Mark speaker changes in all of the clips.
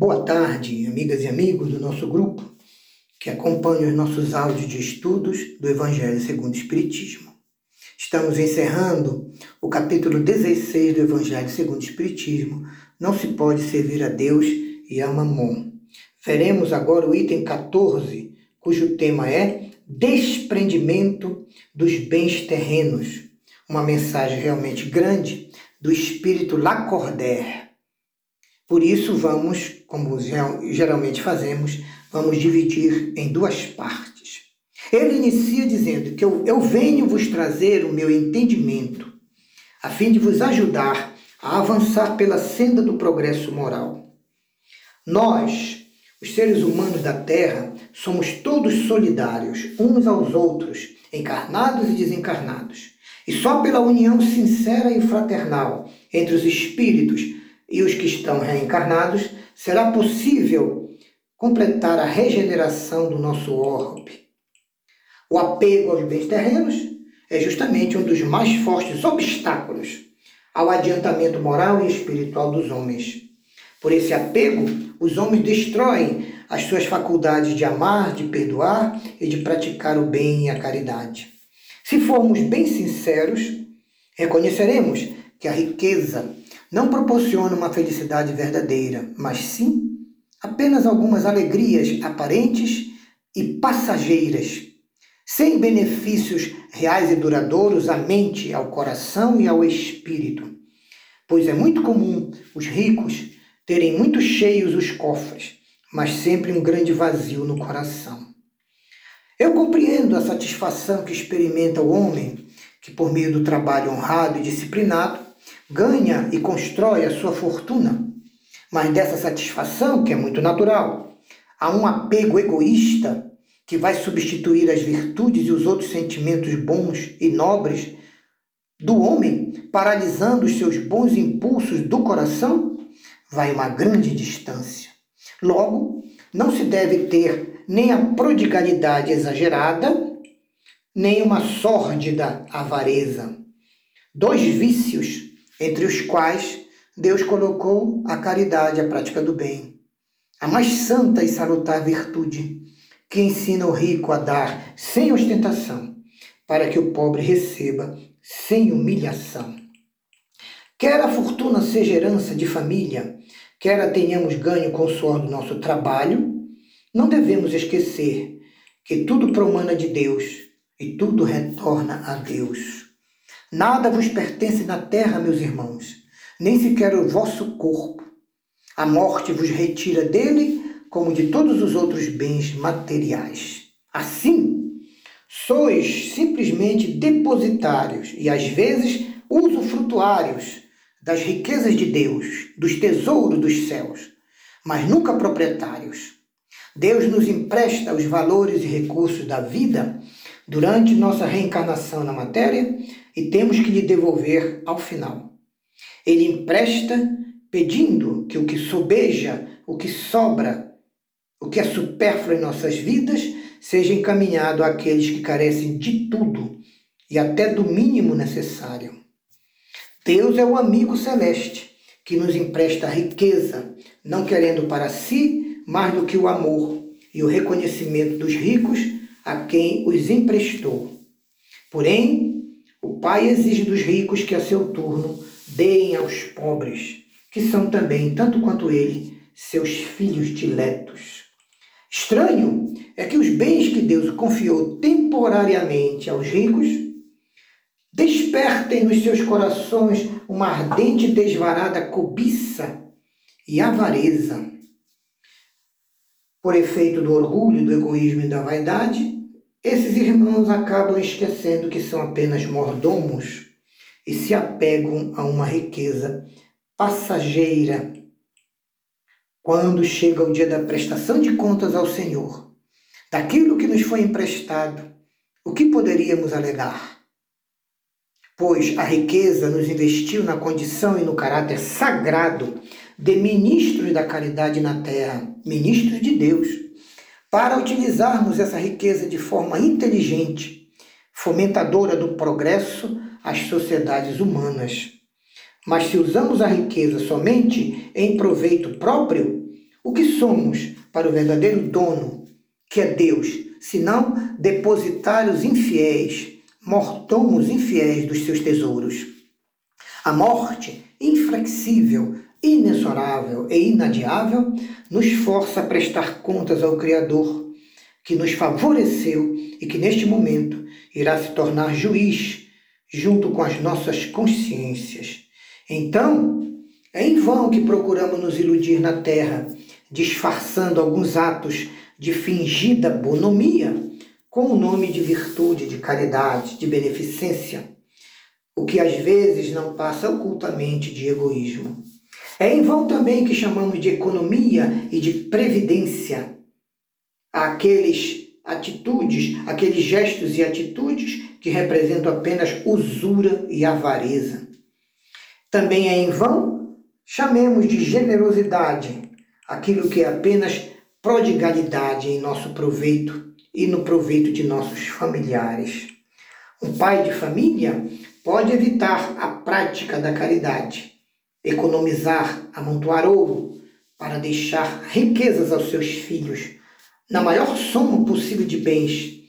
Speaker 1: Boa tarde, amigas e amigos do nosso grupo que acompanham os nossos áudios de estudos do Evangelho segundo o Espiritismo. Estamos encerrando o capítulo 16 do Evangelho segundo o Espiritismo. Não se pode servir a Deus e a Mamon. Veremos agora o item 14, cujo tema é desprendimento dos bens terrenos. Uma mensagem realmente grande do espírito Lacordaire por isso, vamos, como geralmente fazemos, vamos dividir em duas partes. Ele inicia dizendo que eu, eu venho vos trazer o meu entendimento, a fim de vos ajudar a avançar pela senda do progresso moral. Nós, os seres humanos da Terra, somos todos solidários uns aos outros, encarnados e desencarnados. E só pela união sincera e fraternal entre os espíritos e os que estão reencarnados, será possível completar a regeneração do nosso orbe. O apego aos bens terrenos é justamente um dos mais fortes obstáculos ao adiantamento moral e espiritual dos homens. Por esse apego, os homens destroem as suas faculdades de amar, de perdoar e de praticar o bem e a caridade. Se formos bem sinceros, reconheceremos que a riqueza não proporciona uma felicidade verdadeira, mas sim apenas algumas alegrias aparentes e passageiras, sem benefícios reais e duradouros à mente, ao coração e ao espírito. Pois é muito comum os ricos terem muito cheios os cofres, mas sempre um grande vazio no coração. Eu compreendo a satisfação que experimenta o homem que, por meio do trabalho honrado e disciplinado, ganha e constrói a sua fortuna. Mas dessa satisfação, que é muito natural, há um apego egoísta que vai substituir as virtudes e os outros sentimentos bons e nobres do homem, paralisando os seus bons impulsos do coração, vai uma grande distância. Logo, não se deve ter nem a prodigalidade exagerada, nem uma sórdida avareza. Dois vícios entre os quais Deus colocou a caridade, a prática do bem, a mais santa e salutar virtude, que ensina o rico a dar sem ostentação, para que o pobre receba sem humilhação. Quer a fortuna seja herança de família, quer a tenhamos ganho com o suor do nosso trabalho, não devemos esquecer que tudo promana de Deus e tudo retorna a Deus. Nada vos pertence na terra, meus irmãos, nem sequer o vosso corpo. A morte vos retira dele, como de todos os outros bens materiais. Assim, sois simplesmente depositários e às vezes usufrutuários das riquezas de Deus, dos tesouros dos céus, mas nunca proprietários. Deus nos empresta os valores e recursos da vida durante nossa reencarnação na matéria e temos que lhe devolver ao final. Ele empresta pedindo que o que sobeja, o que sobra, o que é supérfluo em nossas vidas, seja encaminhado àqueles que carecem de tudo e até do mínimo necessário. Deus é o amigo celeste que nos empresta riqueza, não querendo para si mais do que o amor e o reconhecimento dos ricos a quem os emprestou. Porém, o Pai exige dos ricos que a seu turno deem aos pobres, que são também, tanto quanto ele, seus filhos diletos. Estranho é que os bens que Deus confiou temporariamente aos ricos despertem nos seus corações uma ardente e desvarada cobiça e avareza. Por efeito do orgulho, do egoísmo e da vaidade, esses irmãos acabam esquecendo que são apenas mordomos e se apegam a uma riqueza passageira. Quando chega o dia da prestação de contas ao Senhor, daquilo que nos foi emprestado, o que poderíamos alegar? Pois a riqueza nos investiu na condição e no caráter sagrado de ministros da caridade na terra, ministros de Deus para utilizarmos essa riqueza de forma inteligente, fomentadora do progresso às sociedades humanas. Mas se usamos a riqueza somente em proveito próprio, o que somos para o verdadeiro dono, que é Deus, senão depositários infiéis, mortomos infiéis dos seus tesouros? A morte, inflexível, inexorável e inadiável, nos força a prestar contas ao Criador, que nos favoreceu e que neste momento irá se tornar juiz junto com as nossas consciências. Então, é em vão que procuramos nos iludir na terra, disfarçando alguns atos de fingida bonomia com o nome de virtude, de caridade, de beneficência, o que às vezes não passa ocultamente de egoísmo. É em vão também que chamamos de economia e de previdência aqueles atitudes, aqueles gestos e atitudes que representam apenas usura e avareza. Também é em vão chamemos de generosidade aquilo que é apenas prodigalidade em nosso proveito e no proveito de nossos familiares. Um pai de família pode evitar a prática da caridade, economizar, amontoar ouro para deixar riquezas aos seus filhos, na maior soma possível de bens,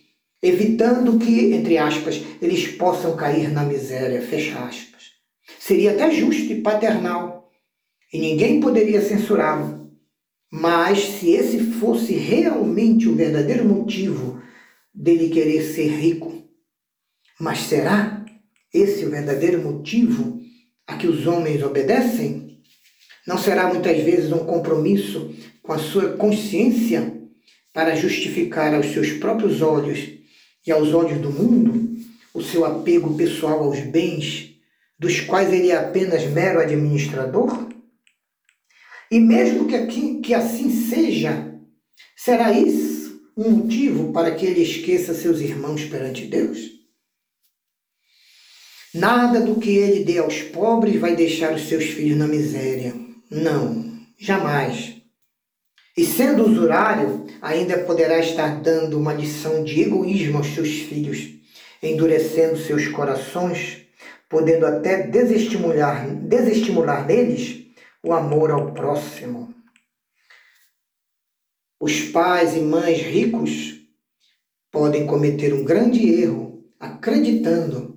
Speaker 1: evitando que, entre aspas, eles possam cair na miséria, fecha aspas. Seria até justo e paternal, e ninguém poderia censurá-lo. Mas se esse fosse realmente o verdadeiro motivo dele querer ser rico, mas será esse o verdadeiro motivo a que os homens obedecem? Não será muitas vezes um compromisso com a sua consciência para justificar aos seus próprios olhos e aos olhos do mundo o seu apego pessoal aos bens, dos quais ele é apenas mero administrador? E mesmo que, aqui, que assim seja, será isso um motivo para que ele esqueça seus irmãos perante Deus? Nada do que ele dê aos pobres vai deixar os seus filhos na miséria. Não, jamais. E sendo usurário, ainda poderá estar dando uma lição de egoísmo aos seus filhos, endurecendo seus corações, podendo até desestimular, desestimular neles o amor ao próximo. Os pais e mães ricos podem cometer um grande erro acreditando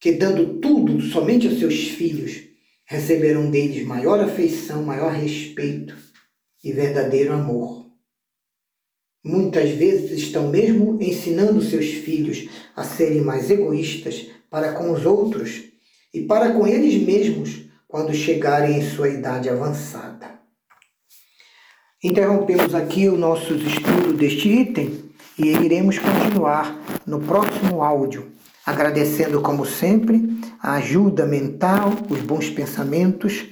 Speaker 1: que, dando tudo somente aos seus filhos, receberão deles maior afeição, maior respeito e verdadeiro amor. Muitas vezes estão mesmo ensinando seus filhos a serem mais egoístas para com os outros e para com eles mesmos quando chegarem em sua idade avançada. Interrompemos aqui o nosso estudo deste item e iremos continuar no próximo áudio, agradecendo, como sempre, a ajuda mental, os bons pensamentos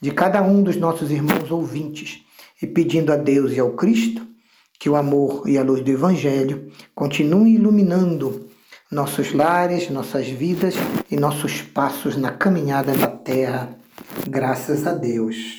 Speaker 1: de cada um dos nossos irmãos ouvintes e pedindo a Deus e ao Cristo que o amor e a luz do Evangelho continuem iluminando nossos lares, nossas vidas e nossos passos na caminhada da terra. Graças a Deus.